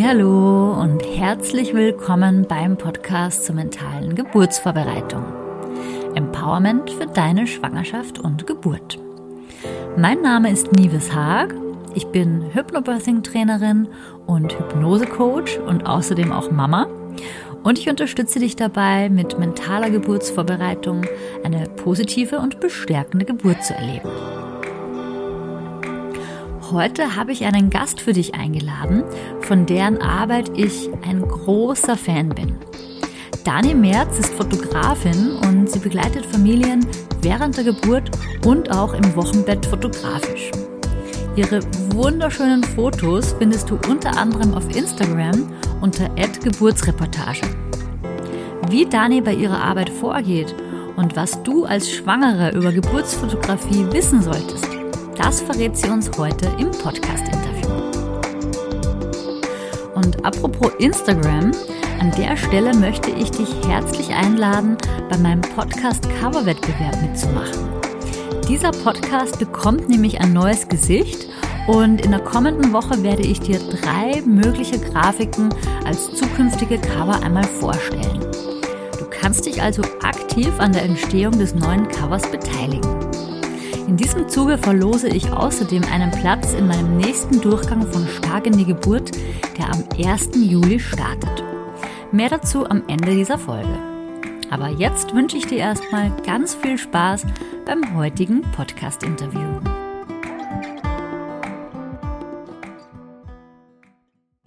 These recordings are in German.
Hallo und herzlich willkommen beim Podcast zur mentalen Geburtsvorbereitung. Empowerment für deine Schwangerschaft und Geburt. Mein Name ist Nives Haag. Ich bin Hypnobirthing-Trainerin und Hypnose-Coach und außerdem auch Mama. Und ich unterstütze dich dabei, mit mentaler Geburtsvorbereitung eine positive und bestärkende Geburt zu erleben. Heute habe ich einen Gast für dich eingeladen, von deren Arbeit ich ein großer Fan bin. Dani Merz ist Fotografin und sie begleitet Familien während der Geburt und auch im Wochenbett fotografisch. Ihre wunderschönen Fotos findest du unter anderem auf Instagram unter Geburtsreportage. Wie Dani bei ihrer Arbeit vorgeht und was du als Schwangere über Geburtsfotografie wissen solltest, das verrät sie uns heute im Podcast-Interview. Und apropos Instagram, an der Stelle möchte ich dich herzlich einladen, bei meinem Podcast-Cover-Wettbewerb mitzumachen. Dieser Podcast bekommt nämlich ein neues Gesicht und in der kommenden Woche werde ich dir drei mögliche Grafiken als zukünftige Cover einmal vorstellen. Du kannst dich also aktiv an der Entstehung des neuen Covers beteiligen. In diesem Zuge verlose ich außerdem einen Platz in meinem nächsten Durchgang von Stark in die Geburt, der am 1. Juli startet. Mehr dazu am Ende dieser Folge. Aber jetzt wünsche ich dir erstmal ganz viel Spaß beim heutigen Podcast-Interview.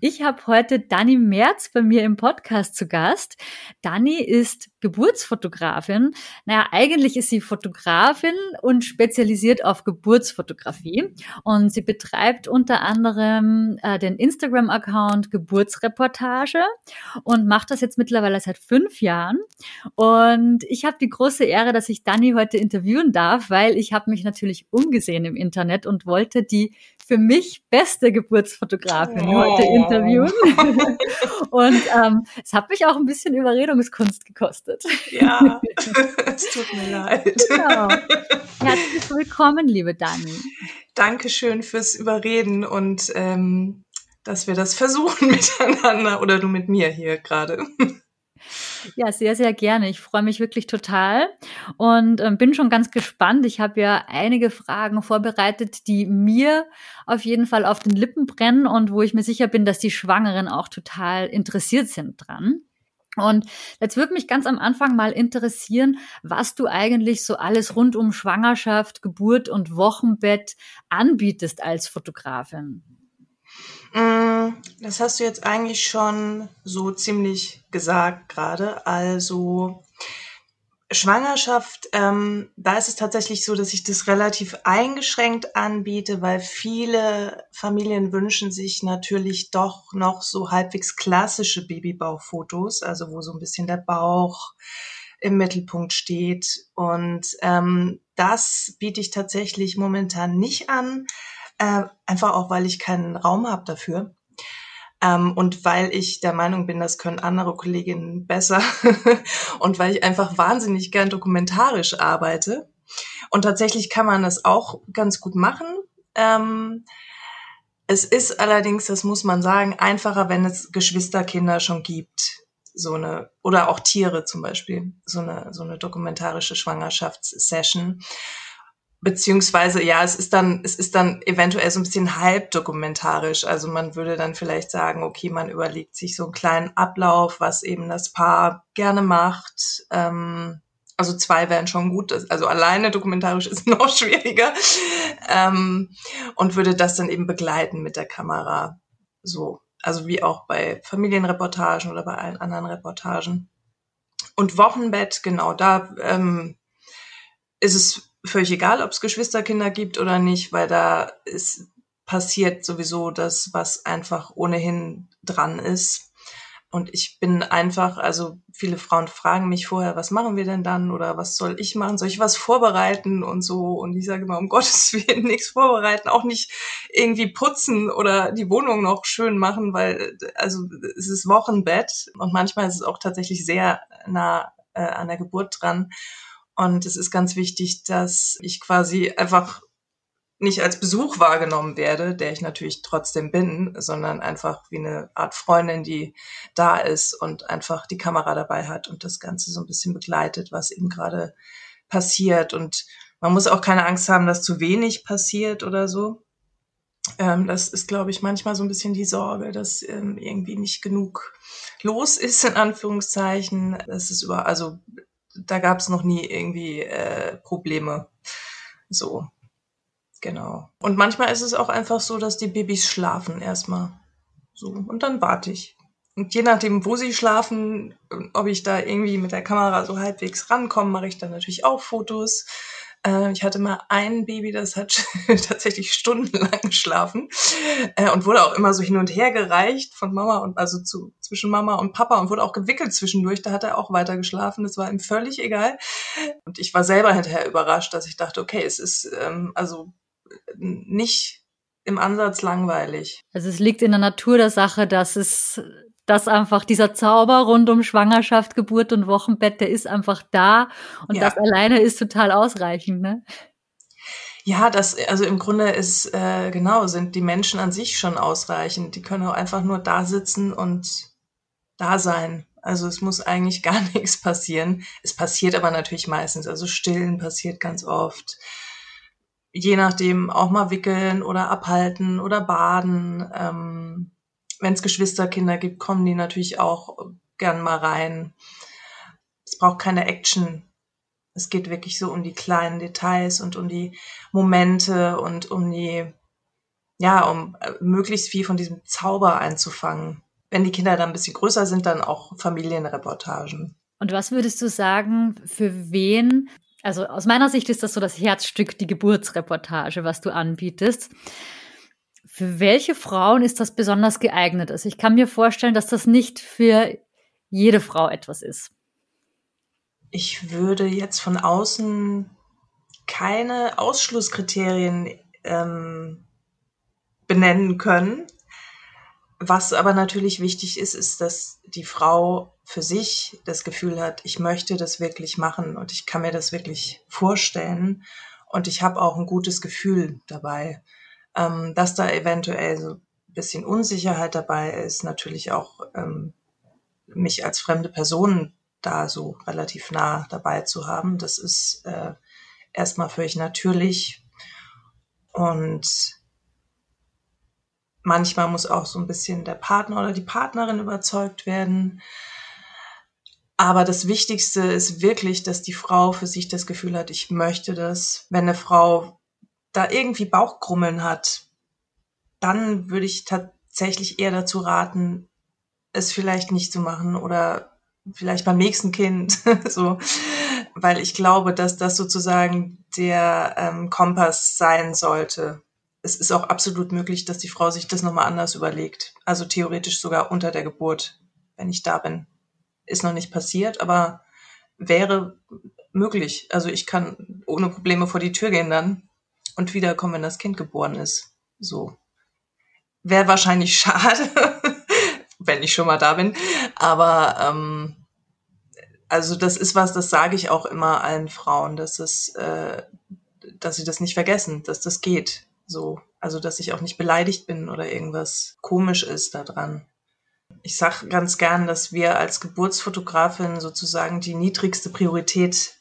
Ich habe heute Dani Merz bei mir im Podcast zu Gast. Dani ist Geburtsfotografin. Naja, eigentlich ist sie Fotografin und spezialisiert auf Geburtsfotografie. Und sie betreibt unter anderem äh, den Instagram-Account Geburtsreportage und macht das jetzt mittlerweile seit fünf Jahren. Und ich habe die große Ehre, dass ich Dani heute interviewen darf, weil ich habe mich natürlich umgesehen im Internet und wollte die für mich beste Geburtsfotografin oh. heute interviewen. und ähm, es hat mich auch ein bisschen Überredungskunst gekostet. Ja, es tut mir leid. Genau. Herzlich willkommen, liebe Dani. Dankeschön fürs Überreden und ähm, dass wir das versuchen miteinander oder du mit mir hier gerade. Ja, sehr, sehr gerne. Ich freue mich wirklich total und äh, bin schon ganz gespannt. Ich habe ja einige Fragen vorbereitet, die mir auf jeden Fall auf den Lippen brennen und wo ich mir sicher bin, dass die Schwangeren auch total interessiert sind dran. Und jetzt würde mich ganz am Anfang mal interessieren, was du eigentlich so alles rund um Schwangerschaft, Geburt und Wochenbett anbietest als Fotografin. Mm, das hast du jetzt eigentlich schon so ziemlich gesagt gerade. Also Schwangerschaft, ähm, da ist es tatsächlich so, dass ich das relativ eingeschränkt anbiete, weil viele Familien wünschen sich natürlich doch noch so halbwegs klassische Babybauchfotos, also wo so ein bisschen der Bauch im Mittelpunkt steht. Und ähm, das biete ich tatsächlich momentan nicht an. Äh, einfach auch, weil ich keinen Raum habe dafür. Ähm, und weil ich der Meinung bin, das können andere Kolleginnen besser. und weil ich einfach wahnsinnig gern dokumentarisch arbeite. Und tatsächlich kann man das auch ganz gut machen. Ähm, es ist allerdings, das muss man sagen, einfacher, wenn es Geschwisterkinder schon gibt. So eine, oder auch Tiere zum Beispiel, so eine, so eine dokumentarische Schwangerschaftssession beziehungsweise ja, es ist dann, es ist dann eventuell so ein bisschen halbdokumentarisch. Also man würde dann vielleicht sagen, okay, man überlegt sich so einen kleinen Ablauf, was eben das Paar gerne macht. Ähm, also zwei wären schon gut, also alleine dokumentarisch ist noch schwieriger. Ähm, und würde das dann eben begleiten mit der Kamera. So. Also wie auch bei Familienreportagen oder bei allen anderen Reportagen. Und Wochenbett, genau, da ähm, ist es völlig egal, ob es Geschwisterkinder gibt oder nicht, weil da ist passiert sowieso das, was einfach ohnehin dran ist. Und ich bin einfach, also viele Frauen fragen mich vorher, was machen wir denn dann oder was soll ich machen? Soll ich was vorbereiten und so? Und ich sage immer, um Gottes Willen nichts vorbereiten, auch nicht irgendwie putzen oder die Wohnung noch schön machen, weil also es ist Wochenbett und manchmal ist es auch tatsächlich sehr nah äh, an der Geburt dran. Und es ist ganz wichtig, dass ich quasi einfach nicht als Besuch wahrgenommen werde, der ich natürlich trotzdem bin, sondern einfach wie eine Art Freundin, die da ist und einfach die Kamera dabei hat und das Ganze so ein bisschen begleitet, was eben gerade passiert. Und man muss auch keine Angst haben, dass zu wenig passiert oder so. Ähm, das ist, glaube ich, manchmal so ein bisschen die Sorge, dass ähm, irgendwie nicht genug los ist, in Anführungszeichen. Das ist über, also da gab es noch nie irgendwie äh, Probleme. So. Genau. Und manchmal ist es auch einfach so, dass die Babys schlafen erstmal. So. Und dann warte ich. Und je nachdem, wo sie schlafen, ob ich da irgendwie mit der Kamera so halbwegs rankomme, mache ich dann natürlich auch Fotos. Äh, ich hatte mal ein Baby, das hat tatsächlich stundenlang geschlafen äh, und wurde auch immer so hin und her gereicht von Mama und also zu, zwischen Mama und Papa und wurde auch gewickelt zwischendurch. Da hat er auch weiter geschlafen. Das war ihm völlig egal. Und ich war selber hinterher überrascht, dass ich dachte, okay, es ist ähm, also nicht im Ansatz langweilig. Also es liegt in der Natur der Sache, dass es dass einfach dieser Zauber rund um Schwangerschaft, Geburt und Wochenbett, der ist einfach da und ja. das alleine ist total ausreichend, ne? Ja, das, also im Grunde ist, äh, genau, sind die Menschen an sich schon ausreichend. Die können auch einfach nur da sitzen und da sein. Also es muss eigentlich gar nichts passieren. Es passiert aber natürlich meistens. Also stillen passiert ganz oft je nachdem auch mal wickeln oder abhalten oder baden. Ähm, Wenn es Geschwisterkinder gibt, kommen die natürlich auch gern mal rein. Es braucht keine Action. Es geht wirklich so um die kleinen Details und um die Momente und um die, ja, um äh, möglichst viel von diesem Zauber einzufangen. Wenn die Kinder dann ein bisschen größer sind, dann auch Familienreportagen. Und was würdest du sagen, für wen also aus meiner Sicht ist das so das Herzstück, die Geburtsreportage, was du anbietest. Für welche Frauen ist das besonders geeignet? Also ich kann mir vorstellen, dass das nicht für jede Frau etwas ist. Ich würde jetzt von außen keine Ausschlusskriterien ähm, benennen können. Was aber natürlich wichtig ist, ist, dass die Frau für sich das Gefühl hat, ich möchte das wirklich machen und ich kann mir das wirklich vorstellen und ich habe auch ein gutes Gefühl dabei. Ähm, dass da eventuell so ein bisschen Unsicherheit dabei ist, natürlich auch ähm, mich als fremde Person da so relativ nah dabei zu haben, das ist äh, erstmal völlig natürlich und manchmal muss auch so ein bisschen der Partner oder die Partnerin überzeugt werden. Aber das Wichtigste ist wirklich, dass die Frau für sich das Gefühl hat, ich möchte das. Wenn eine Frau da irgendwie Bauchkrummeln hat, dann würde ich tatsächlich eher dazu raten, es vielleicht nicht zu machen oder vielleicht beim nächsten Kind, so, weil ich glaube, dass das sozusagen der ähm, Kompass sein sollte es ist auch absolut möglich, dass die Frau sich das nochmal anders überlegt. Also theoretisch sogar unter der Geburt, wenn ich da bin. Ist noch nicht passiert, aber wäre möglich. Also ich kann ohne Probleme vor die Tür gehen dann und wiederkommen, wenn das Kind geboren ist. So. Wäre wahrscheinlich schade, wenn ich schon mal da bin. Aber ähm, also das ist was, das sage ich auch immer allen Frauen, dass es, äh, dass sie das nicht vergessen, dass das geht. So, also dass ich auch nicht beleidigt bin oder irgendwas komisch ist daran. Ich sage ganz gern, dass wir als Geburtsfotografin sozusagen die niedrigste Priorität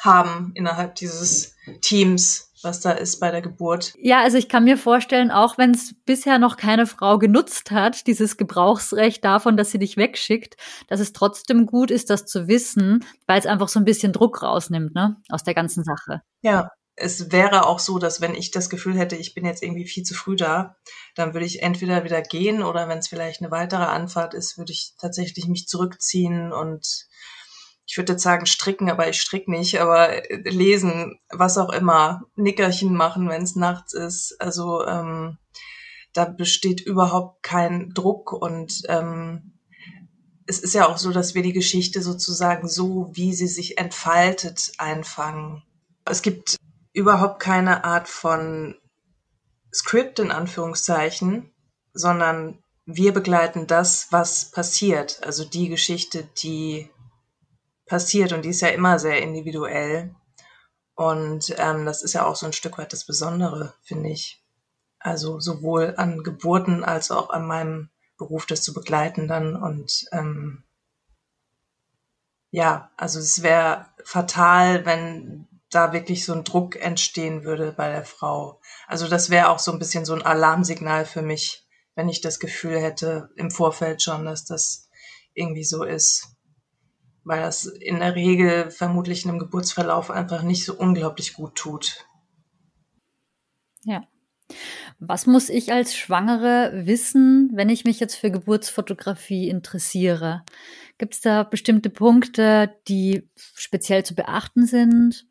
haben innerhalb dieses Teams, was da ist bei der Geburt. Ja, also ich kann mir vorstellen, auch wenn es bisher noch keine Frau genutzt hat, dieses Gebrauchsrecht davon, dass sie dich wegschickt, dass es trotzdem gut ist, das zu wissen, weil es einfach so ein bisschen Druck rausnimmt, ne, aus der ganzen Sache. Ja, es wäre auch so, dass wenn ich das Gefühl hätte, ich bin jetzt irgendwie viel zu früh da, dann würde ich entweder wieder gehen oder wenn es vielleicht eine weitere Anfahrt ist, würde ich tatsächlich mich zurückziehen und ich würde jetzt sagen stricken, aber ich strick nicht, aber äh, lesen, was auch immer, Nickerchen machen, wenn es nachts ist. Also ähm, da besteht überhaupt kein Druck und ähm, es ist ja auch so, dass wir die Geschichte sozusagen so, wie sie sich entfaltet, einfangen. Es gibt überhaupt keine Art von Skript in Anführungszeichen, sondern wir begleiten das, was passiert, also die Geschichte, die passiert und die ist ja immer sehr individuell. Und ähm, das ist ja auch so ein Stück weit das Besondere, finde ich. Also sowohl an Geburten als auch an meinem Beruf, das zu begleiten dann. Und ähm, ja, also es wäre fatal, wenn da wirklich so ein Druck entstehen würde bei der Frau. Also das wäre auch so ein bisschen so ein Alarmsignal für mich, wenn ich das Gefühl hätte im Vorfeld schon, dass das irgendwie so ist weil das in der Regel vermutlich einem Geburtsverlauf einfach nicht so unglaublich gut tut. Ja. Was muss ich als Schwangere wissen, wenn ich mich jetzt für Geburtsfotografie interessiere? Gibt es da bestimmte Punkte, die speziell zu beachten sind?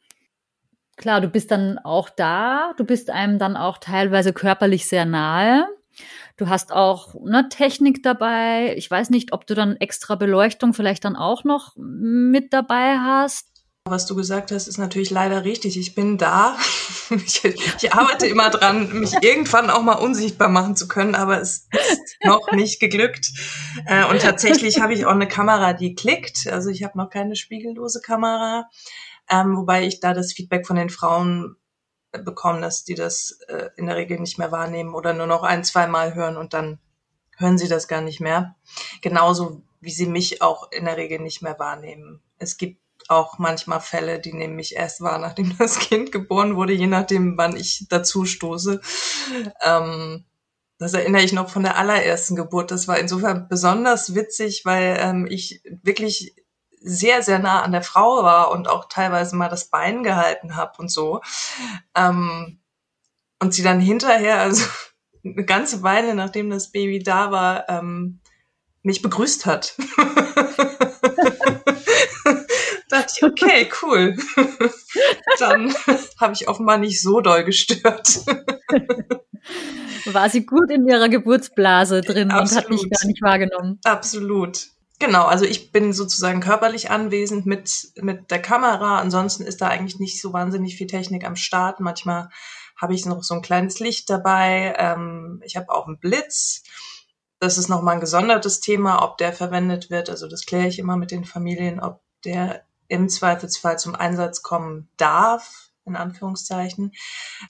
Klar, du bist dann auch da, du bist einem dann auch teilweise körperlich sehr nahe. Du hast auch eine Technik dabei. Ich weiß nicht, ob du dann extra Beleuchtung vielleicht dann auch noch mit dabei hast. Was du gesagt hast, ist natürlich leider richtig. Ich bin da. Ich, ich, arbeite immer dran, mich irgendwann auch mal unsichtbar machen zu können, aber es ist noch nicht geglückt. Äh, und tatsächlich habe ich auch eine Kamera, die klickt. Also ich habe noch keine spiegellose Kamera, ähm, wobei ich da das Feedback von den Frauen bekommen, dass die das äh, in der Regel nicht mehr wahrnehmen oder nur noch ein, zwei Mal hören und dann hören sie das gar nicht mehr. Genauso wie sie mich auch in der Regel nicht mehr wahrnehmen. Es gibt auch manchmal Fälle, die nehmen mich erst wahr, nachdem das Kind geboren wurde, je nachdem, wann ich dazu stoße. Ähm, das erinnere ich noch von der allerersten Geburt. Das war insofern besonders witzig, weil ähm, ich wirklich sehr, sehr nah an der Frau war und auch teilweise mal das Bein gehalten habe und so. Ähm, und sie dann hinterher, also eine ganze Weile, nachdem das Baby da war, ähm, mich begrüßt hat. dachte ich, okay, cool. Dann habe ich offenbar nicht so doll gestört. War sie gut in ihrer Geburtsblase drin Absolut. und hat mich gar nicht wahrgenommen. Absolut. Genau, also ich bin sozusagen körperlich anwesend mit, mit der Kamera. Ansonsten ist da eigentlich nicht so wahnsinnig viel Technik am Start. Manchmal habe ich noch so ein kleines Licht dabei. Ähm, ich habe auch einen Blitz. Das ist nochmal ein gesondertes Thema, ob der verwendet wird. Also das kläre ich immer mit den Familien, ob der im Zweifelsfall zum Einsatz kommen darf, in Anführungszeichen.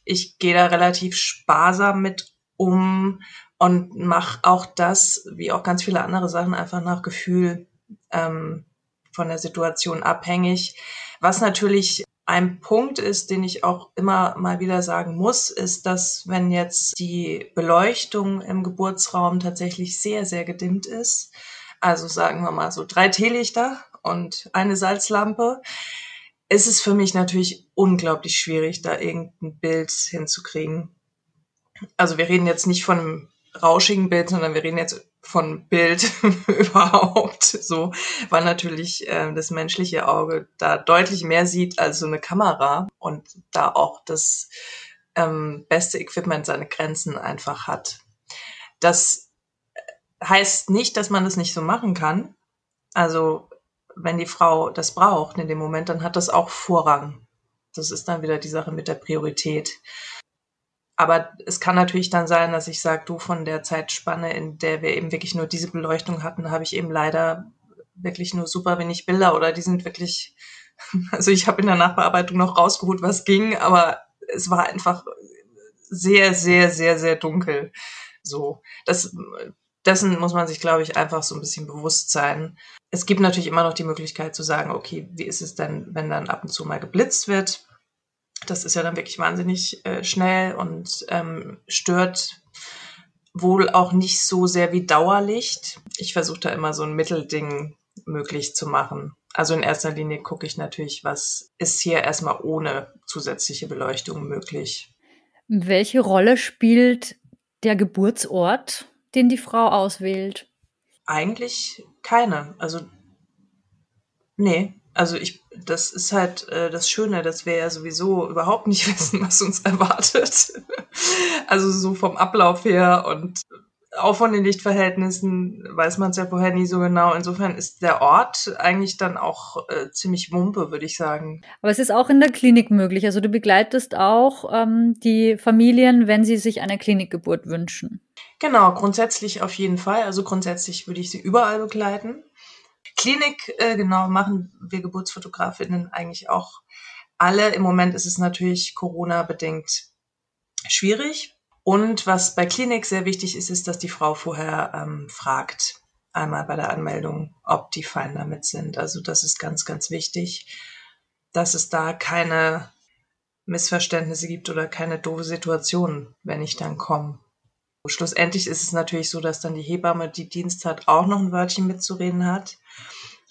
Ich gehe da relativ sparsam mit um und mache auch das, wie auch ganz viele andere Sachen, einfach nach Gefühl ähm, von der Situation abhängig. Was natürlich ein Punkt ist, den ich auch immer mal wieder sagen muss, ist, dass wenn jetzt die Beleuchtung im Geburtsraum tatsächlich sehr, sehr gedimmt ist, also sagen wir mal so drei Teelichter und eine Salzlampe, ist es für mich natürlich unglaublich schwierig, da irgendein Bild hinzukriegen. Also wir reden jetzt nicht von einem rauschigen Bild, sondern wir reden jetzt von Bild überhaupt so, weil natürlich äh, das menschliche Auge da deutlich mehr sieht als so eine Kamera und da auch das ähm, beste Equipment seine Grenzen einfach hat. Das heißt nicht, dass man das nicht so machen kann. Also wenn die Frau das braucht in dem Moment, dann hat das auch Vorrang. Das ist dann wieder die Sache mit der Priorität. Aber es kann natürlich dann sein, dass ich sage, du von der Zeitspanne, in der wir eben wirklich nur diese Beleuchtung hatten, habe ich eben leider wirklich nur super wenig Bilder oder die sind wirklich, also ich habe in der Nachbearbeitung noch rausgeholt, was ging, aber es war einfach sehr, sehr, sehr, sehr dunkel. So, das, dessen muss man sich, glaube ich, einfach so ein bisschen bewusst sein. Es gibt natürlich immer noch die Möglichkeit zu sagen, okay, wie ist es denn, wenn dann ab und zu mal geblitzt wird? Das ist ja dann wirklich wahnsinnig äh, schnell und ähm, stört wohl auch nicht so sehr wie Dauerlicht. Ich versuche da immer so ein Mittelding möglich zu machen. Also in erster Linie gucke ich natürlich, was ist hier erstmal ohne zusätzliche Beleuchtung möglich. Welche Rolle spielt der Geburtsort, den die Frau auswählt? Eigentlich keine. Also nee, also ich, das ist halt äh, das Schöne, dass wir ja sowieso überhaupt nicht wissen, was uns erwartet. also so vom Ablauf her und auch von den Lichtverhältnissen weiß man es ja vorher nie so genau. Insofern ist der Ort eigentlich dann auch äh, ziemlich mumpe, würde ich sagen. Aber es ist auch in der Klinik möglich. Also du begleitest auch ähm, die Familien, wenn sie sich eine Klinikgeburt wünschen. Genau, grundsätzlich auf jeden Fall. Also grundsätzlich würde ich sie überall begleiten. Klinik, äh, genau, machen wir Geburtsfotografinnen eigentlich auch alle. Im Moment ist es natürlich Corona-bedingt schwierig. Und was bei Klinik sehr wichtig ist, ist, dass die Frau vorher ähm, fragt, einmal bei der Anmeldung, ob die fein damit sind. Also das ist ganz, ganz wichtig, dass es da keine Missverständnisse gibt oder keine doofe Situation, wenn ich dann komme. Schlussendlich ist es natürlich so, dass dann die Hebamme, die Dienst hat, auch noch ein Wörtchen mitzureden hat.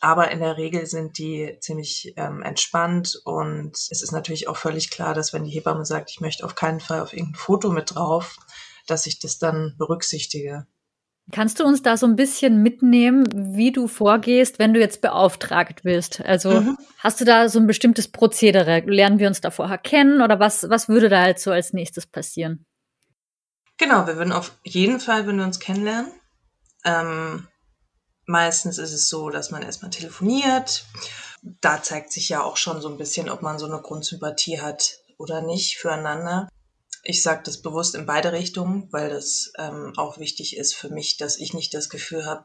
Aber in der Regel sind die ziemlich ähm, entspannt und es ist natürlich auch völlig klar, dass wenn die Hebamme sagt, ich möchte auf keinen Fall auf irgendein Foto mit drauf, dass ich das dann berücksichtige. Kannst du uns da so ein bisschen mitnehmen, wie du vorgehst, wenn du jetzt beauftragt wirst? Also mhm. hast du da so ein bestimmtes Prozedere? Lernen wir uns da vorher kennen oder was, was würde da halt so als nächstes passieren? Genau, wir würden auf jeden Fall, wenn wir uns kennenlernen. Ähm, meistens ist es so, dass man erstmal telefoniert. Da zeigt sich ja auch schon so ein bisschen, ob man so eine Grundsympathie hat oder nicht füreinander. Ich sage das bewusst in beide Richtungen, weil das ähm, auch wichtig ist für mich, dass ich nicht das Gefühl habe,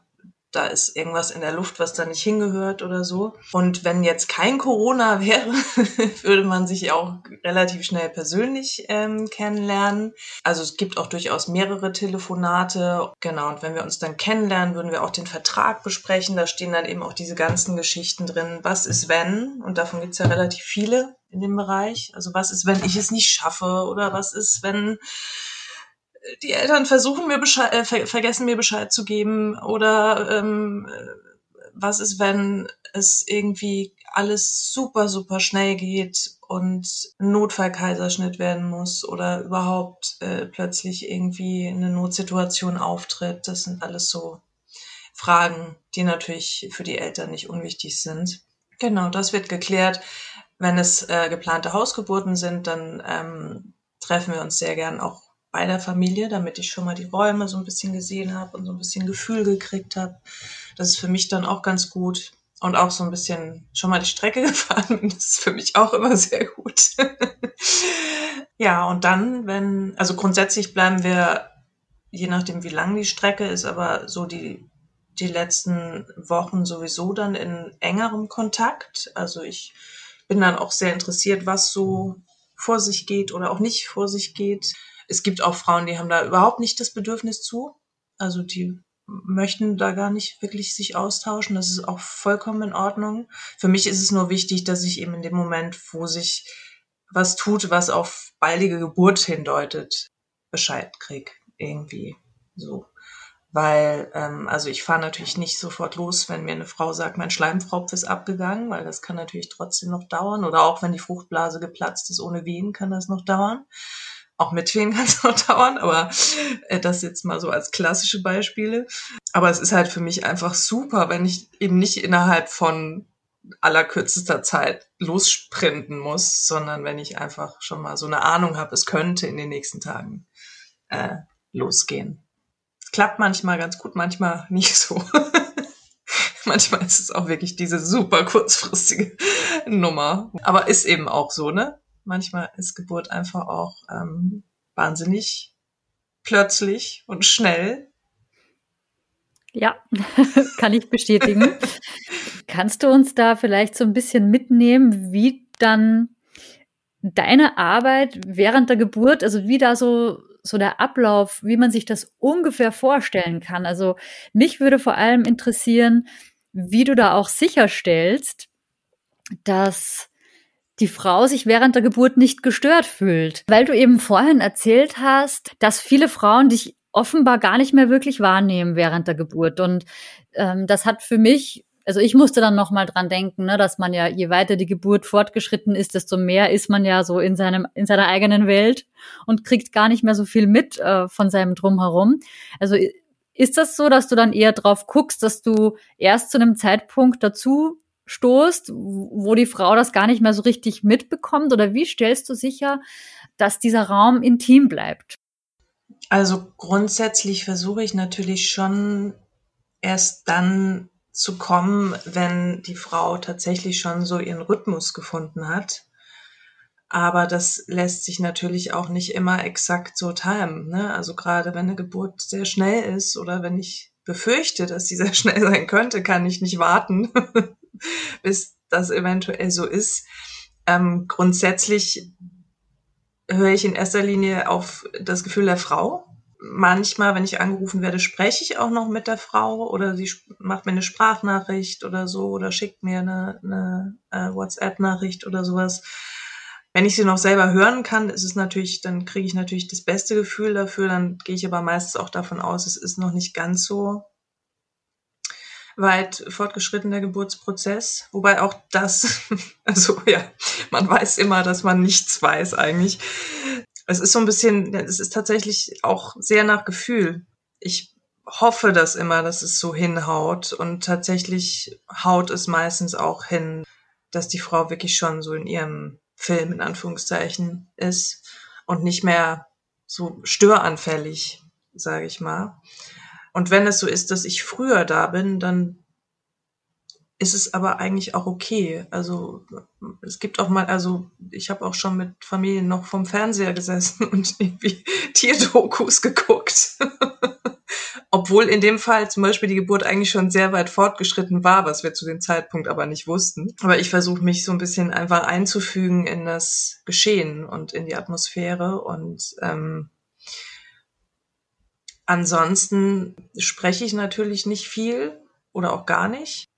da ist irgendwas in der Luft, was da nicht hingehört oder so. Und wenn jetzt kein Corona wäre, würde man sich auch relativ schnell persönlich ähm, kennenlernen. Also es gibt auch durchaus mehrere Telefonate. Genau, und wenn wir uns dann kennenlernen, würden wir auch den Vertrag besprechen. Da stehen dann eben auch diese ganzen Geschichten drin. Was ist wenn? Und davon gibt es ja relativ viele in dem Bereich. Also was ist, wenn ich es nicht schaffe? Oder was ist, wenn die Eltern versuchen mir Bescheid, äh, ver vergessen mir Bescheid zu geben oder ähm, was ist, wenn es irgendwie alles super, super schnell geht und Notfallkaiserschnitt werden muss oder überhaupt äh, plötzlich irgendwie eine Notsituation auftritt. Das sind alles so Fragen, die natürlich für die Eltern nicht unwichtig sind. Genau, das wird geklärt. Wenn es äh, geplante Hausgeburten sind, dann ähm, treffen wir uns sehr gern auch bei der Familie, damit ich schon mal die Räume so ein bisschen gesehen habe und so ein bisschen Gefühl gekriegt habe. Das ist für mich dann auch ganz gut. Und auch so ein bisschen schon mal die Strecke gefahren Das ist für mich auch immer sehr gut. ja, und dann, wenn, also grundsätzlich bleiben wir, je nachdem wie lang die Strecke ist, aber so die, die letzten Wochen sowieso dann in engerem Kontakt. Also ich bin dann auch sehr interessiert, was so vor sich geht oder auch nicht vor sich geht. Es gibt auch Frauen, die haben da überhaupt nicht das Bedürfnis zu. Also die möchten da gar nicht wirklich sich austauschen. Das ist auch vollkommen in Ordnung. Für mich ist es nur wichtig, dass ich eben in dem Moment, wo sich was tut, was auf baldige Geburt hindeutet, Bescheid krieg. Irgendwie so. Weil, ähm, also ich fahre natürlich nicht sofort los, wenn mir eine Frau sagt, mein Schleimfropf ist abgegangen, weil das kann natürlich trotzdem noch dauern. Oder auch wenn die Fruchtblase geplatzt ist ohne Wehen, kann das noch dauern. Auch mit Feen kann es noch dauern, aber äh, das jetzt mal so als klassische Beispiele. Aber es ist halt für mich einfach super, wenn ich eben nicht innerhalb von allerkürzester Zeit lossprinten muss, sondern wenn ich einfach schon mal so eine Ahnung habe, es könnte in den nächsten Tagen äh, losgehen. Klappt manchmal ganz gut, manchmal nicht so. manchmal ist es auch wirklich diese super kurzfristige Nummer. Aber ist eben auch so, ne? Manchmal ist Geburt einfach auch ähm, wahnsinnig plötzlich und schnell. Ja, kann ich bestätigen. Kannst du uns da vielleicht so ein bisschen mitnehmen, wie dann deine Arbeit während der Geburt, also wie da so so der Ablauf, wie man sich das ungefähr vorstellen kann. Also mich würde vor allem interessieren, wie du da auch sicherstellst, dass die Frau sich während der Geburt nicht gestört fühlt. Weil du eben vorhin erzählt hast, dass viele Frauen dich offenbar gar nicht mehr wirklich wahrnehmen während der Geburt. Und ähm, das hat für mich, also ich musste dann nochmal dran denken, ne, dass man ja, je weiter die Geburt fortgeschritten ist, desto mehr ist man ja so in seinem, in seiner eigenen Welt und kriegt gar nicht mehr so viel mit äh, von seinem Drumherum. Also ist das so, dass du dann eher drauf guckst, dass du erst zu einem Zeitpunkt dazu stoßt, wo die Frau das gar nicht mehr so richtig mitbekommt? Oder wie stellst du sicher, dass dieser Raum intim bleibt? Also grundsätzlich versuche ich natürlich schon erst dann zu kommen, wenn die Frau tatsächlich schon so ihren Rhythmus gefunden hat. Aber das lässt sich natürlich auch nicht immer exakt so timen. Ne? Also gerade wenn eine Geburt sehr schnell ist oder wenn ich befürchte, dass sie sehr schnell sein könnte, kann ich nicht warten, bis das eventuell so ist. Ähm, grundsätzlich höre ich in erster Linie auf das Gefühl der Frau. Manchmal, wenn ich angerufen werde, spreche ich auch noch mit der Frau oder sie macht mir eine Sprachnachricht oder so oder schickt mir eine, eine äh, WhatsApp-Nachricht oder sowas. Wenn ich sie noch selber hören kann, ist es natürlich, dann kriege ich natürlich das beste Gefühl dafür. Dann gehe ich aber meistens auch davon aus, es ist noch nicht ganz so weit fortgeschritten der Geburtsprozess. Wobei auch das, also ja, man weiß immer, dass man nichts weiß eigentlich. Es ist so ein bisschen, es ist tatsächlich auch sehr nach Gefühl. Ich hoffe das immer, dass es so hinhaut und tatsächlich haut es meistens auch hin, dass die Frau wirklich schon so in ihrem Film in Anführungszeichen ist und nicht mehr so störanfällig, sage ich mal. Und wenn es so ist, dass ich früher da bin, dann ist es aber eigentlich auch okay. Also es gibt auch mal, also ich habe auch schon mit Familien noch vom Fernseher gesessen und irgendwie Tierdokus geguckt. Obwohl in dem Fall zum Beispiel die Geburt eigentlich schon sehr weit fortgeschritten war, was wir zu dem Zeitpunkt aber nicht wussten. Aber ich versuche mich so ein bisschen einfach einzufügen in das Geschehen und in die Atmosphäre und ähm, Ansonsten spreche ich natürlich nicht viel oder auch gar nicht.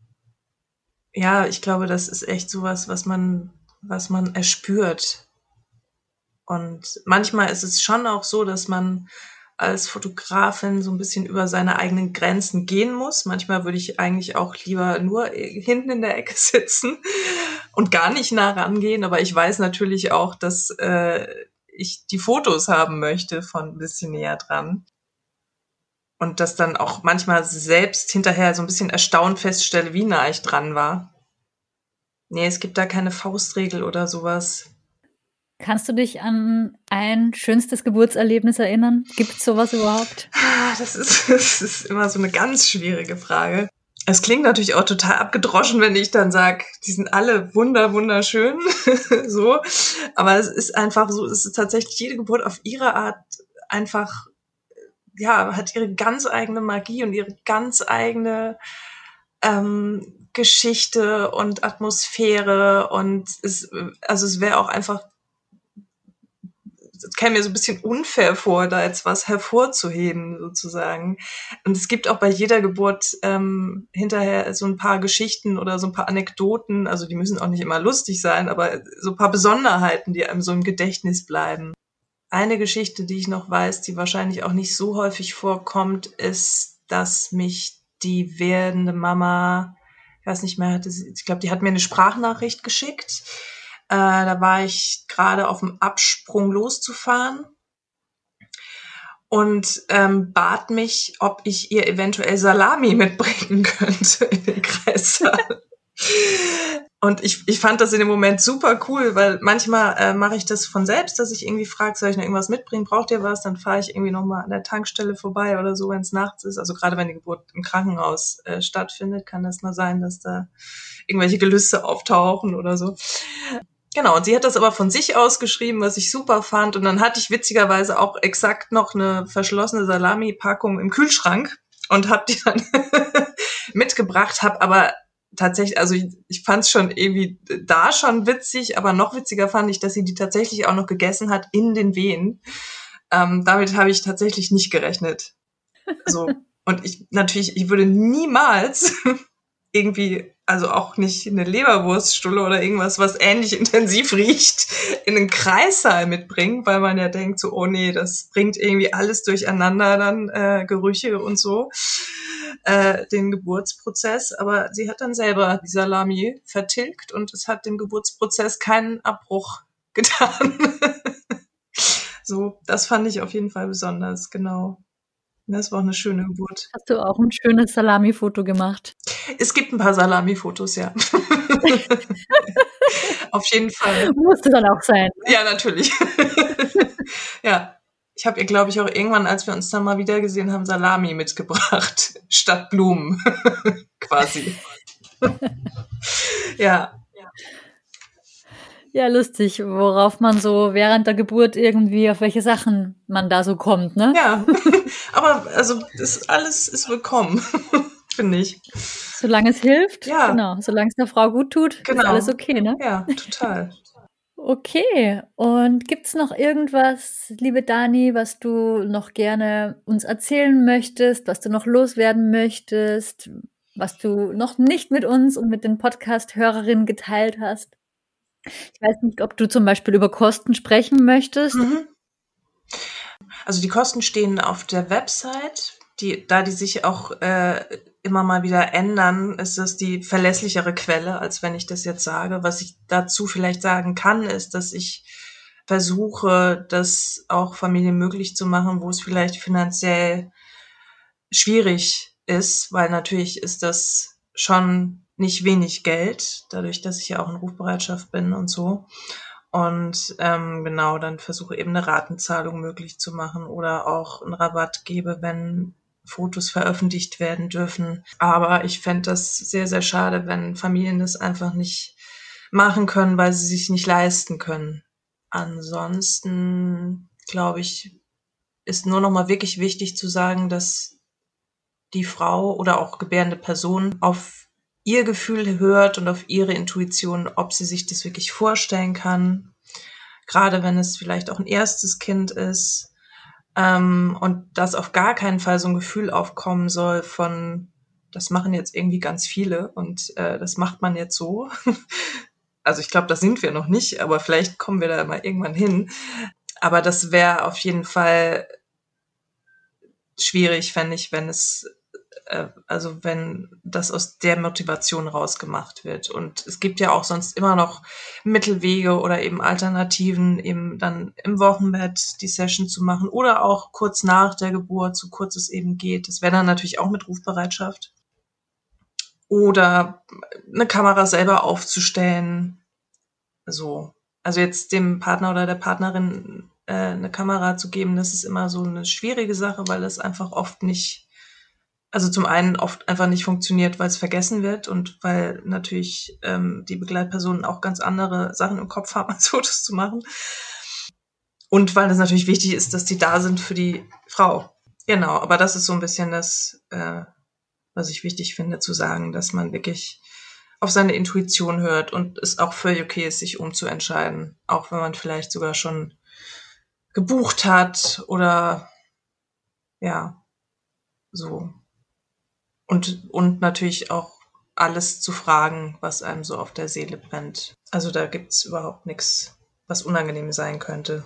Ja, ich glaube, das ist echt sowas, was man, was man erspürt. Und manchmal ist es schon auch so, dass man als Fotografin so ein bisschen über seine eigenen Grenzen gehen muss. Manchmal würde ich eigentlich auch lieber nur hinten in der Ecke sitzen und gar nicht nah rangehen. Aber ich weiß natürlich auch, dass äh, ich die Fotos haben möchte von ein bisschen näher dran und das dann auch manchmal selbst hinterher so ein bisschen erstaunt feststelle, wie nah ich dran war. Nee, es gibt da keine Faustregel oder sowas. Kannst du dich an ein schönstes Geburtserlebnis erinnern? Gibt es sowas überhaupt? Ah, das ist, das ist immer so eine ganz schwierige Frage. Es klingt natürlich auch total abgedroschen, wenn ich dann sage, die sind alle wunder, wunderschön. so. Aber es ist einfach so, es ist tatsächlich jede Geburt auf ihre Art einfach ja, hat ihre ganz eigene Magie und ihre ganz eigene ähm, Geschichte und Atmosphäre und es, also es wäre auch einfach, es käme mir so ein bisschen unfair vor, da jetzt was hervorzuheben sozusagen. Und es gibt auch bei jeder Geburt ähm, hinterher so ein paar Geschichten oder so ein paar Anekdoten, also die müssen auch nicht immer lustig sein, aber so ein paar Besonderheiten, die einem so im Gedächtnis bleiben. Eine Geschichte, die ich noch weiß, die wahrscheinlich auch nicht so häufig vorkommt, ist, dass mich die werdende Mama, ich weiß nicht mehr, hatte sie, ich glaube, die hat mir eine Sprachnachricht geschickt. Äh, da war ich gerade auf dem Absprung loszufahren und ähm, bat mich, ob ich ihr eventuell Salami mitbringen könnte in den Kreissaal. Und ich, ich fand das in dem Moment super cool, weil manchmal äh, mache ich das von selbst, dass ich irgendwie frage, soll ich noch irgendwas mitbringen, braucht ihr was? Dann fahre ich irgendwie nochmal an der Tankstelle vorbei oder so, wenn es nachts ist. Also gerade wenn die Geburt im Krankenhaus äh, stattfindet, kann das mal sein, dass da irgendwelche Gelüste auftauchen oder so. Genau, und sie hat das aber von sich aus geschrieben, was ich super fand. Und dann hatte ich witzigerweise auch exakt noch eine verschlossene Salami-Packung im Kühlschrank und habe die dann mitgebracht, habe aber tatsächlich, also ich, ich fand es schon irgendwie da schon witzig, aber noch witziger fand ich, dass sie die tatsächlich auch noch gegessen hat in den Wehen. Ähm, damit habe ich tatsächlich nicht gerechnet. So. Und ich natürlich, ich würde niemals irgendwie, also auch nicht eine Leberwurststulle oder irgendwas, was ähnlich intensiv riecht, in den Kreissaal mitbringen, weil man ja denkt so, oh nee, das bringt irgendwie alles durcheinander, dann äh, Gerüche und so, äh, den Geburtsprozess. Aber sie hat dann selber die Salami vertilgt und es hat dem Geburtsprozess keinen Abbruch getan. so, das fand ich auf jeden Fall besonders, genau. Das war eine schöne Geburt. Hast du auch ein schönes Salami-Foto gemacht? Es gibt ein paar Salami-Fotos, ja. Auf jeden Fall. Musste dann auch sein. Ja, natürlich. ja. Ich habe ihr, glaube ich, auch irgendwann, als wir uns dann mal wieder gesehen haben, Salami mitgebracht, statt Blumen, quasi. ja. Ja, lustig, worauf man so während der Geburt irgendwie, auf welche Sachen man da so kommt, ne? Ja, aber also das alles ist willkommen, finde ich. Solange es hilft, ja. genau. Solange es der Frau gut tut, genau. ist alles okay, ne? Ja, total. Okay, und gibt's noch irgendwas, liebe Dani, was du noch gerne uns erzählen möchtest, was du noch loswerden möchtest, was du noch nicht mit uns und mit den Podcast-Hörerinnen geteilt hast? Ich weiß nicht, ob du zum Beispiel über Kosten sprechen möchtest. Mhm. Also die Kosten stehen auf der Website. Die, da die sich auch äh, immer mal wieder ändern, ist das die verlässlichere Quelle, als wenn ich das jetzt sage. Was ich dazu vielleicht sagen kann, ist, dass ich versuche, das auch Familien möglich zu machen, wo es vielleicht finanziell schwierig ist, weil natürlich ist das schon nicht wenig Geld, dadurch, dass ich ja auch in Rufbereitschaft bin und so. Und ähm, genau, dann versuche eben eine Ratenzahlung möglich zu machen oder auch einen Rabatt gebe, wenn Fotos veröffentlicht werden dürfen. Aber ich fände das sehr, sehr schade, wenn Familien das einfach nicht machen können, weil sie sich nicht leisten können. Ansonsten, glaube ich, ist nur noch mal wirklich wichtig zu sagen, dass die Frau oder auch gebärende Person auf ihr Gefühl hört und auf ihre Intuition, ob sie sich das wirklich vorstellen kann. Gerade wenn es vielleicht auch ein erstes Kind ist, ähm, und dass auf gar keinen Fall so ein Gefühl aufkommen soll von, das machen jetzt irgendwie ganz viele und äh, das macht man jetzt so. also ich glaube, da sind wir noch nicht, aber vielleicht kommen wir da mal irgendwann hin. Aber das wäre auf jeden Fall schwierig, fände ich, wenn es äh, also wenn das aus der Motivation rausgemacht wird. Und es gibt ja auch sonst immer noch Mittelwege oder eben Alternativen, eben dann im Wochenbett die Session zu machen oder auch kurz nach der Geburt, so kurz es eben geht. Das wäre dann natürlich auch mit Rufbereitschaft. Oder eine Kamera selber aufzustellen. So. Also jetzt dem Partner oder der Partnerin äh, eine Kamera zu geben, das ist immer so eine schwierige Sache, weil es einfach oft nicht also zum einen oft einfach nicht funktioniert, weil es vergessen wird und weil natürlich ähm, die Begleitpersonen auch ganz andere Sachen im Kopf haben, als Fotos zu machen. Und weil es natürlich wichtig ist, dass die da sind für die Frau. Genau, aber das ist so ein bisschen das, äh, was ich wichtig finde zu sagen, dass man wirklich auf seine Intuition hört und es auch völlig okay ist, sich umzuentscheiden, auch wenn man vielleicht sogar schon gebucht hat oder ja, so und, und natürlich auch alles zu fragen, was einem so auf der Seele brennt. Also da gibt's überhaupt nichts, was unangenehm sein könnte.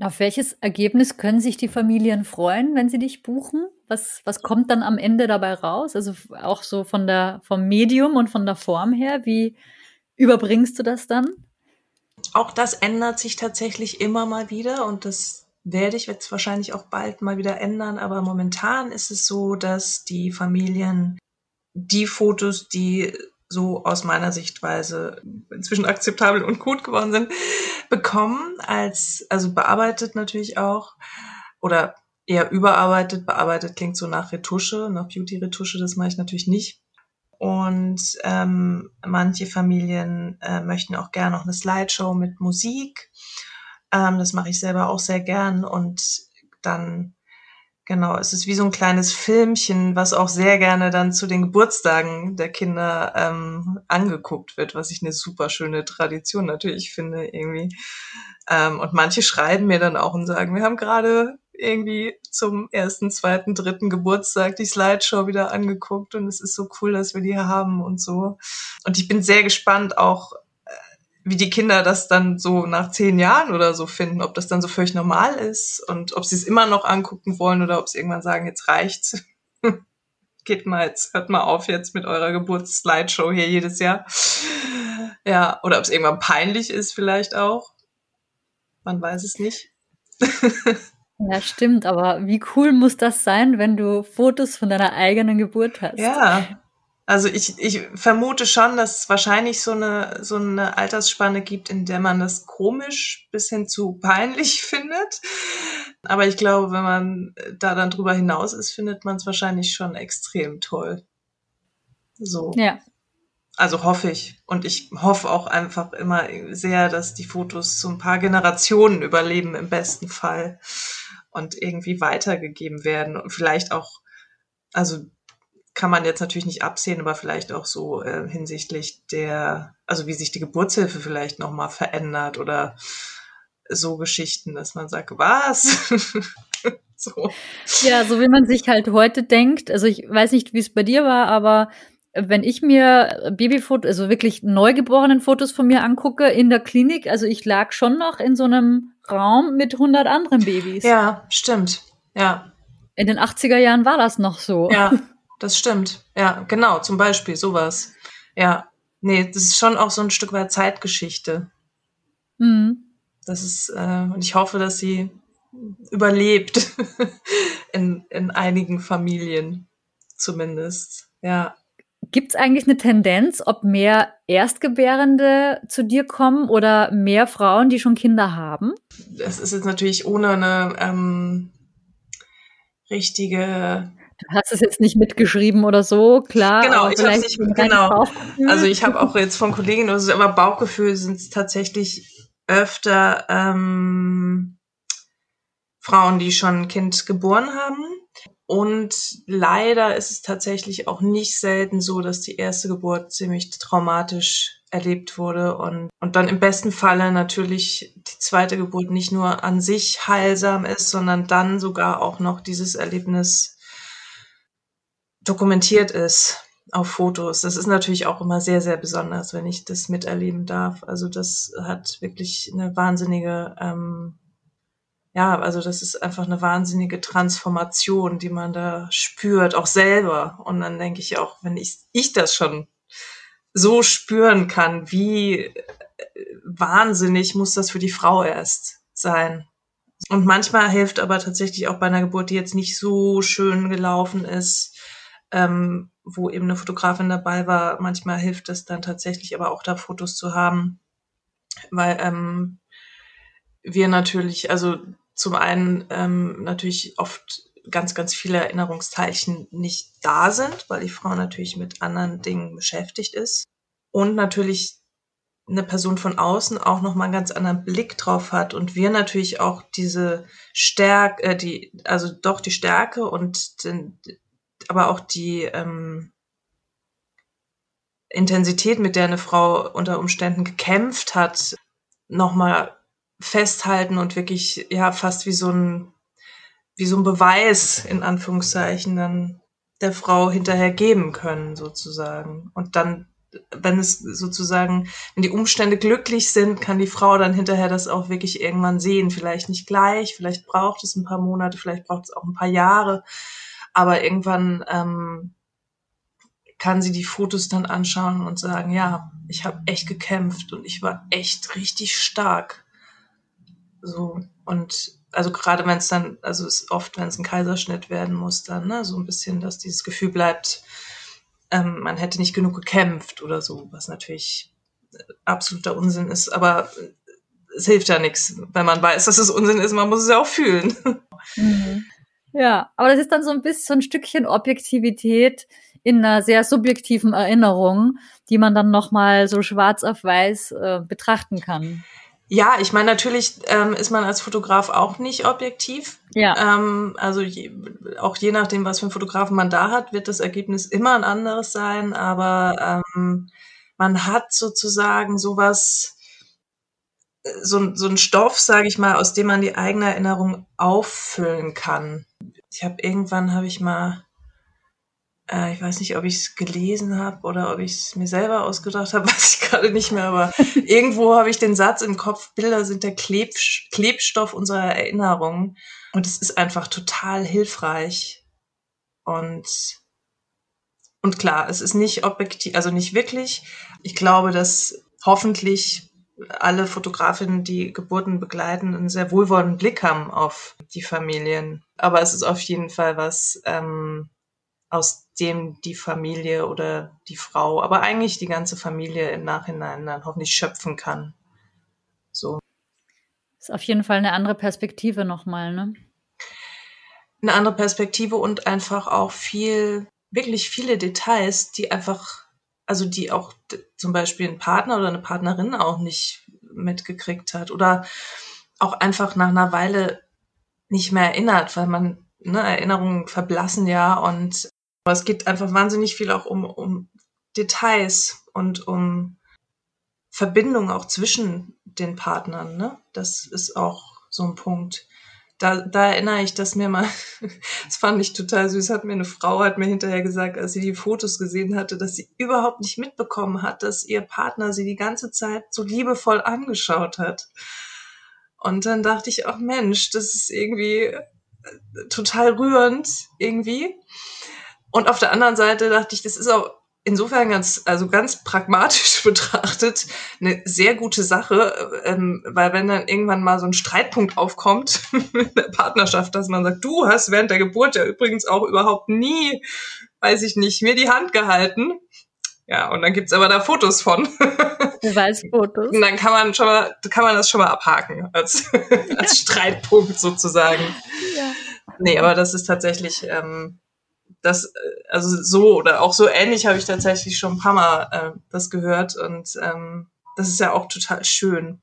Auf welches Ergebnis können sich die Familien freuen, wenn sie dich buchen? Was, was kommt dann am Ende dabei raus? Also auch so von der, vom Medium und von der Form her, wie überbringst du das dann? Auch das ändert sich tatsächlich immer mal wieder und das werde ich jetzt wahrscheinlich auch bald mal wieder ändern, aber momentan ist es so, dass die Familien die Fotos, die so aus meiner Sichtweise inzwischen akzeptabel und gut geworden sind, bekommen als, also bearbeitet natürlich auch oder eher überarbeitet. Bearbeitet klingt so nach Retusche, nach Beauty-Retusche, das mache ich natürlich nicht. Und ähm, manche Familien äh, möchten auch gerne noch eine Slideshow mit Musik ähm, das mache ich selber auch sehr gern und dann Genau, es ist wie so ein kleines Filmchen, was auch sehr gerne dann zu den Geburtstagen der Kinder ähm, angeguckt wird, was ich eine super schöne Tradition natürlich finde irgendwie. Ähm, und manche schreiben mir dann auch und sagen, wir haben gerade irgendwie zum ersten, zweiten, dritten Geburtstag die Slideshow wieder angeguckt und es ist so cool, dass wir die haben und so. Und ich bin sehr gespannt auch, wie die Kinder das dann so nach zehn Jahren oder so finden, ob das dann so völlig normal ist und ob sie es immer noch angucken wollen oder ob sie irgendwann sagen, jetzt reicht's. Geht mal jetzt, hört mal auf jetzt mit eurer Geburtsslideshow hier jedes Jahr. Ja, oder ob es irgendwann peinlich ist vielleicht auch. Man weiß es nicht. Ja, stimmt, aber wie cool muss das sein, wenn du Fotos von deiner eigenen Geburt hast? Ja, also ich, ich vermute schon, dass es wahrscheinlich so eine, so eine Altersspanne gibt, in der man das komisch bis hin zu peinlich findet. Aber ich glaube, wenn man da dann drüber hinaus ist, findet man es wahrscheinlich schon extrem toll. So. Ja. Also hoffe ich. Und ich hoffe auch einfach immer sehr, dass die Fotos so ein paar Generationen überleben im besten Fall und irgendwie weitergegeben werden und vielleicht auch, also kann man jetzt natürlich nicht absehen, aber vielleicht auch so äh, hinsichtlich der, also wie sich die Geburtshilfe vielleicht nochmal verändert oder so Geschichten, dass man sagt, was? so. Ja, so wie man sich halt heute denkt. Also ich weiß nicht, wie es bei dir war, aber wenn ich mir Babyfotos, also wirklich neugeborenen Fotos von mir angucke in der Klinik, also ich lag schon noch in so einem Raum mit 100 anderen Babys. Ja, stimmt. Ja. In den 80er Jahren war das noch so. Ja, das stimmt. Ja, genau, zum Beispiel sowas. Ja. Nee, das ist schon auch so ein Stück weit Zeitgeschichte. Mhm. Das ist, äh, und ich hoffe, dass sie überlebt in, in einigen Familien zumindest. Ja. Gibt es eigentlich eine Tendenz, ob mehr Erstgebärende zu dir kommen oder mehr Frauen, die schon Kinder haben? Das ist jetzt natürlich ohne eine ähm, richtige. Du hast es jetzt nicht mitgeschrieben oder so, klar. Genau, ich habe nicht genau. Also ich habe auch jetzt von Kolleginnen, aber Bauchgefühl sind es tatsächlich öfter ähm, Frauen, die schon ein Kind geboren haben. Und leider ist es tatsächlich auch nicht selten so, dass die erste Geburt ziemlich traumatisch erlebt wurde und, und dann im besten Falle natürlich die zweite Geburt nicht nur an sich heilsam ist, sondern dann sogar auch noch dieses Erlebnis dokumentiert ist auf Fotos. Das ist natürlich auch immer sehr, sehr besonders, wenn ich das miterleben darf. Also das hat wirklich eine wahnsinnige ähm, ja, also das ist einfach eine wahnsinnige Transformation, die man da spürt, auch selber. Und dann denke ich auch, wenn ich, ich das schon so spüren kann, wie äh, wahnsinnig muss das für die Frau erst sein. Und manchmal hilft aber tatsächlich auch bei einer Geburt, die jetzt nicht so schön gelaufen ist, ähm, wo eben eine Fotografin dabei war, manchmal hilft es dann tatsächlich aber auch da Fotos zu haben, weil ähm, wir natürlich, also zum einen ähm, natürlich oft ganz, ganz viele Erinnerungsteilchen nicht da sind, weil die Frau natürlich mit anderen Dingen beschäftigt ist. Und natürlich eine Person von außen auch nochmal einen ganz anderen Blick drauf hat und wir natürlich auch diese Stärke, äh, die, also doch die Stärke und den, aber auch die ähm, Intensität, mit der eine Frau unter Umständen gekämpft hat, nochmal festhalten und wirklich ja fast wie so ein wie so ein Beweis in Anführungszeichen dann der Frau hinterher geben können sozusagen. Und dann wenn es sozusagen wenn die Umstände glücklich sind kann die Frau dann hinterher das auch wirklich irgendwann sehen. Vielleicht nicht gleich vielleicht braucht es ein paar Monate vielleicht braucht es auch ein paar Jahre aber irgendwann ähm, kann sie die Fotos dann anschauen und sagen ja ich habe echt gekämpft und ich war echt richtig stark so, und also gerade wenn es dann, also es oft, wenn es ein Kaiserschnitt werden muss, dann, ne, so ein bisschen, dass dieses Gefühl bleibt, ähm, man hätte nicht genug gekämpft oder so, was natürlich absoluter Unsinn ist, aber es hilft ja nichts, wenn man weiß, dass es Unsinn ist, man muss es ja auch fühlen. Mhm. Ja, aber das ist dann so ein bisschen so ein Stückchen Objektivität in einer sehr subjektiven Erinnerung, die man dann nochmal so schwarz auf weiß äh, betrachten kann. Ja, ich meine, natürlich ähm, ist man als Fotograf auch nicht objektiv. Ja. Ähm, also je, auch je nachdem, was für einen Fotografen man da hat, wird das Ergebnis immer ein anderes sein. Aber ähm, man hat sozusagen sowas, äh, so, so ein Stoff, sage ich mal, aus dem man die eigene Erinnerung auffüllen kann. Ich habe irgendwann habe ich mal äh, ich weiß nicht, ob ich es gelesen habe oder ob ich es mir selber ausgedacht habe, weiß ich gerade nicht mehr, aber irgendwo habe ich den Satz im Kopf, Bilder sind der Kleb Klebstoff unserer Erinnerung. Und es ist einfach total hilfreich. Und, und klar, es ist nicht objektiv, also nicht wirklich. Ich glaube, dass hoffentlich alle Fotografinnen, die Geburten begleiten, einen sehr wohlwollenden Blick haben auf die Familien. Aber es ist auf jeden Fall was, ähm, aus dem die Familie oder die Frau, aber eigentlich die ganze Familie im Nachhinein dann hoffentlich schöpfen kann. So. Ist auf jeden Fall eine andere Perspektive nochmal, ne? Eine andere Perspektive und einfach auch viel, wirklich viele Details, die einfach, also die auch zum Beispiel ein Partner oder eine Partnerin auch nicht mitgekriegt hat oder auch einfach nach einer Weile nicht mehr erinnert, weil man, ne, Erinnerungen verblassen ja und Aber es geht einfach wahnsinnig viel auch um, um Details und um Verbindung auch zwischen den Partnern. Ne? Das ist auch so ein Punkt. Da, da erinnere ich, dass mir mal, das fand ich total süß, hat mir eine Frau, hat mir hinterher gesagt, als sie die Fotos gesehen hatte, dass sie überhaupt nicht mitbekommen hat, dass ihr Partner sie die ganze Zeit so liebevoll angeschaut hat. Und dann dachte ich auch, Mensch, das ist irgendwie äh, total rührend irgendwie. Und auf der anderen Seite dachte ich, das ist auch insofern ganz, also ganz pragmatisch betrachtet, eine sehr gute Sache, ähm, weil wenn dann irgendwann mal so ein Streitpunkt aufkommt in der Partnerschaft, dass man sagt, du hast während der Geburt ja übrigens auch überhaupt nie, weiß ich nicht, mir die Hand gehalten. Ja, und dann gibt's aber da Fotos von. Beweisfotos. Und dann kann man schon mal, kann man das schon mal abhaken als, als Streitpunkt sozusagen. Ja. Nee, aber das ist tatsächlich, ähm, das, äh, also so oder auch so ähnlich habe ich tatsächlich schon ein paar Mal äh, das gehört und ähm, das ist ja auch total schön.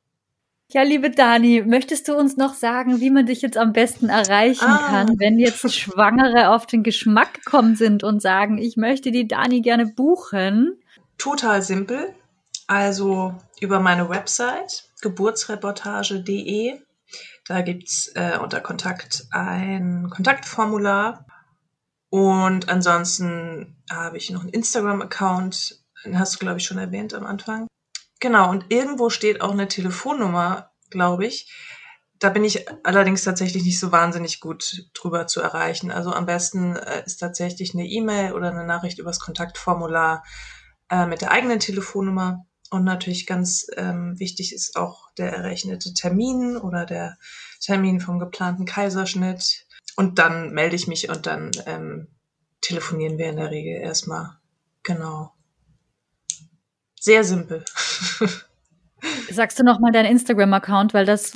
Ja, liebe Dani, möchtest du uns noch sagen, wie man dich jetzt am besten erreichen ah. kann, wenn jetzt Schwangere auf den Geschmack gekommen sind und sagen, ich möchte die Dani gerne buchen? Total simpel. Also über meine Website geburtsreportage.de. Da gibt's äh, unter Kontakt ein Kontaktformular und ansonsten habe ich noch einen Instagram-Account, den hast du, glaube ich, schon erwähnt am Anfang. Genau, und irgendwo steht auch eine Telefonnummer, glaube ich. Da bin ich allerdings tatsächlich nicht so wahnsinnig gut drüber zu erreichen. Also am besten äh, ist tatsächlich eine E-Mail oder eine Nachricht übers Kontaktformular äh, mit der eigenen Telefonnummer. Und natürlich ganz ähm, wichtig ist auch der errechnete Termin oder der Termin vom geplanten Kaiserschnitt und dann melde ich mich und dann ähm, telefonieren wir in der Regel erstmal. Genau. Sehr simpel. Sagst du nochmal deinen Instagram-Account, weil das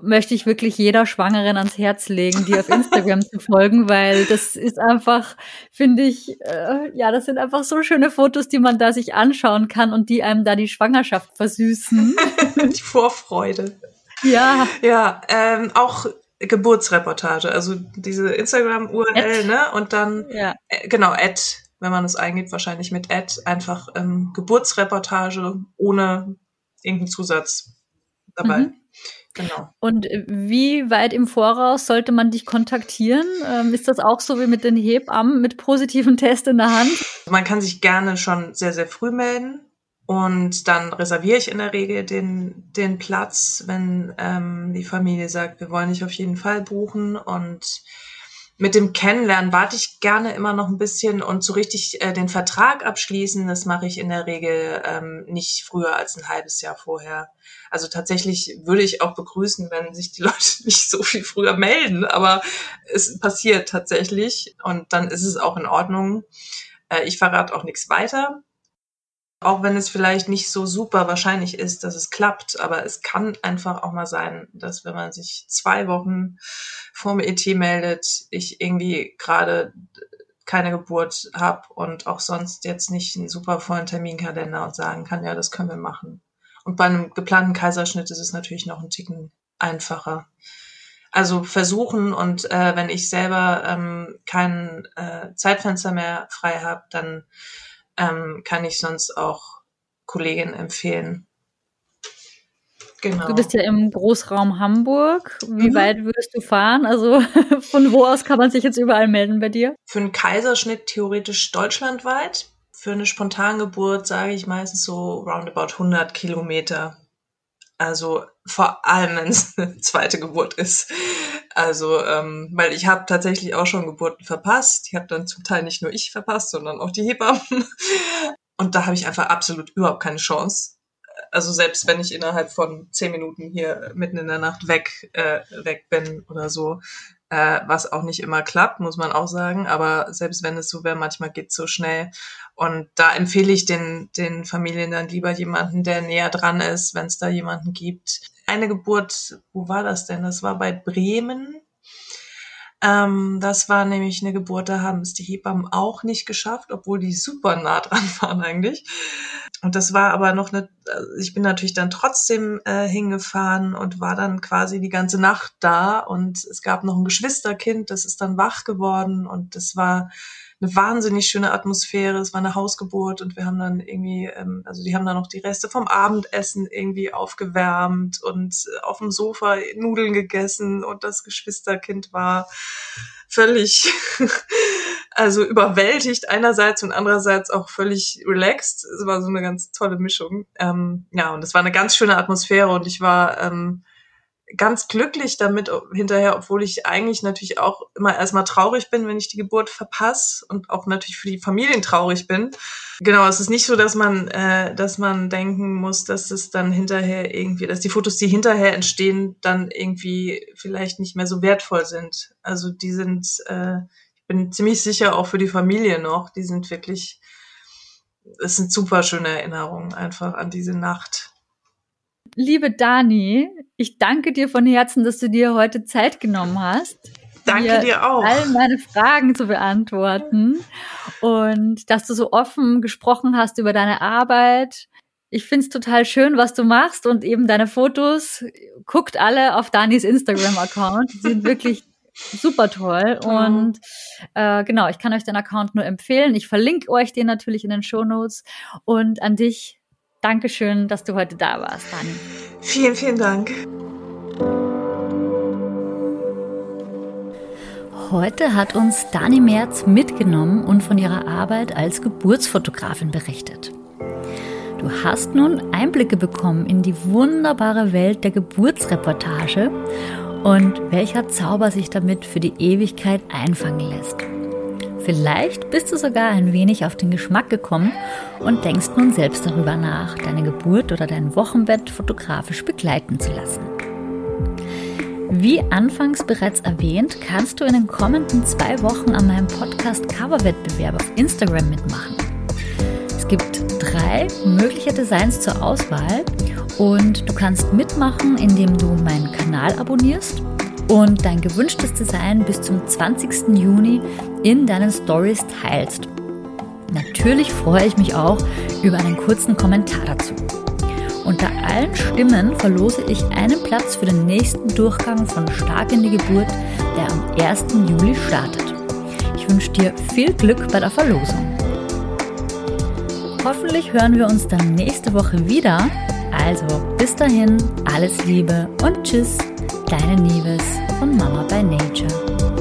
möchte ich wirklich jeder Schwangeren ans Herz legen, die auf Instagram zu folgen, weil das ist einfach, finde ich, äh, ja, das sind einfach so schöne Fotos, die man da sich anschauen kann und die einem da die Schwangerschaft versüßen. die Vorfreude. Ja. Ja, ähm, auch Geburtsreportage, also diese Instagram-URL, ne? Und dann, ja. äh, genau, Ad, wenn man es eingibt, wahrscheinlich mit Ad, einfach ähm, Geburtsreportage ohne irgendeinen Zusatz dabei. Mhm. Genau. Und wie weit im Voraus sollte man dich kontaktieren? Ähm, ist das auch so wie mit den Hebammen mit positiven Test in der Hand? Man kann sich gerne schon sehr, sehr früh melden. Und dann reserviere ich in der Regel den, den Platz, wenn ähm, die Familie sagt, wir wollen dich auf jeden Fall buchen. Und mit dem Kennenlernen warte ich gerne immer noch ein bisschen und so richtig äh, den Vertrag abschließen, das mache ich in der Regel ähm, nicht früher als ein halbes Jahr vorher. Also tatsächlich würde ich auch begrüßen, wenn sich die Leute nicht so viel früher melden, aber es passiert tatsächlich und dann ist es auch in Ordnung. Äh, ich verrate auch nichts weiter auch wenn es vielleicht nicht so super wahrscheinlich ist, dass es klappt, aber es kann einfach auch mal sein, dass wenn man sich zwei Wochen vorm ET meldet, ich irgendwie gerade keine Geburt habe und auch sonst jetzt nicht einen super vollen Terminkalender und sagen kann, ja, das können wir machen. Und bei einem geplanten Kaiserschnitt ist es natürlich noch ein Ticken einfacher. Also versuchen und äh, wenn ich selber ähm, kein äh, Zeitfenster mehr frei habe, dann ähm, kann ich sonst auch Kolleginnen empfehlen. Genau. Du bist ja im Großraum Hamburg. Wie mhm. weit würdest du fahren? Also von wo aus kann man sich jetzt überall melden bei dir? Für einen Kaiserschnitt theoretisch deutschlandweit. Für eine Spontangeburt sage ich meistens so roundabout 100 Kilometer. Also vor allem, wenn es eine zweite Geburt ist. Also, ähm, weil ich habe tatsächlich auch schon Geburten verpasst. Die habe dann zum Teil nicht nur ich verpasst, sondern auch die Hebammen. Und da habe ich einfach absolut überhaupt keine Chance. Also selbst wenn ich innerhalb von zehn Minuten hier mitten in der Nacht weg, äh, weg bin oder so, äh, was auch nicht immer klappt, muss man auch sagen. Aber selbst wenn es so wäre, manchmal geht so schnell. Und da empfehle ich den, den Familien dann lieber jemanden, der näher dran ist, wenn es da jemanden gibt. Eine Geburt, wo war das denn? Das war bei Bremen. Ähm, das war nämlich eine Geburt, da haben es die Hebammen auch nicht geschafft, obwohl die super nah dran waren eigentlich. Und das war aber noch eine, also ich bin natürlich dann trotzdem äh, hingefahren und war dann quasi die ganze Nacht da und es gab noch ein Geschwisterkind, das ist dann wach geworden und das war eine wahnsinnig schöne Atmosphäre. Es war eine Hausgeburt und wir haben dann irgendwie, ähm, also die haben dann noch die Reste vom Abendessen irgendwie aufgewärmt und auf dem Sofa Nudeln gegessen und das Geschwisterkind war völlig, also überwältigt einerseits und andererseits auch völlig relaxed. Es war so eine ganz tolle Mischung. Ähm, ja, und es war eine ganz schöne Atmosphäre und ich war ähm, ganz glücklich damit hinterher, obwohl ich eigentlich natürlich auch immer erstmal traurig bin, wenn ich die Geburt verpasse und auch natürlich für die Familien traurig bin. Genau, es ist nicht so, dass man, äh, dass man denken muss, dass es dann hinterher irgendwie, dass die Fotos, die hinterher entstehen, dann irgendwie vielleicht nicht mehr so wertvoll sind. Also die sind, äh, ich bin ziemlich sicher auch für die Familie noch, die sind wirklich, es sind super schöne Erinnerungen einfach an diese Nacht. Liebe Dani, ich danke dir von Herzen, dass du dir heute Zeit genommen hast. Danke dir auch. All meine Fragen zu beantworten und dass du so offen gesprochen hast über deine Arbeit. Ich finde es total schön, was du machst und eben deine Fotos. Guckt alle auf Danis Instagram-Account. Die sind wirklich super toll. Und äh, genau, ich kann euch den Account nur empfehlen. Ich verlinke euch den natürlich in den Show Notes. Und an dich Dankeschön, dass du heute da warst, Dani. Vielen, vielen Dank. Heute hat uns Dani Merz mitgenommen und von ihrer Arbeit als Geburtsfotografin berichtet. Du hast nun Einblicke bekommen in die wunderbare Welt der Geburtsreportage und welcher Zauber sich damit für die Ewigkeit einfangen lässt. Vielleicht bist du sogar ein wenig auf den Geschmack gekommen und denkst nun selbst darüber nach, deine Geburt oder dein Wochenbett fotografisch begleiten zu lassen. Wie anfangs bereits erwähnt, kannst du in den kommenden zwei Wochen an meinem Podcast Coverwettbewerb auf Instagram mitmachen. Es gibt drei mögliche Designs zur Auswahl und du kannst mitmachen, indem du meinen Kanal abonnierst und dein gewünschtes Design bis zum 20. Juni in deinen Stories teilst. Natürlich freue ich mich auch über einen kurzen Kommentar dazu. Unter allen Stimmen verlose ich einen Platz für den nächsten Durchgang von Stark in die Geburt, der am 1. Juli startet. Ich wünsche dir viel Glück bei der Verlosung. Hoffentlich hören wir uns dann nächste Woche wieder. Also bis dahin, alles Liebe und Tschüss. Deine Nieves von Mama by Nature.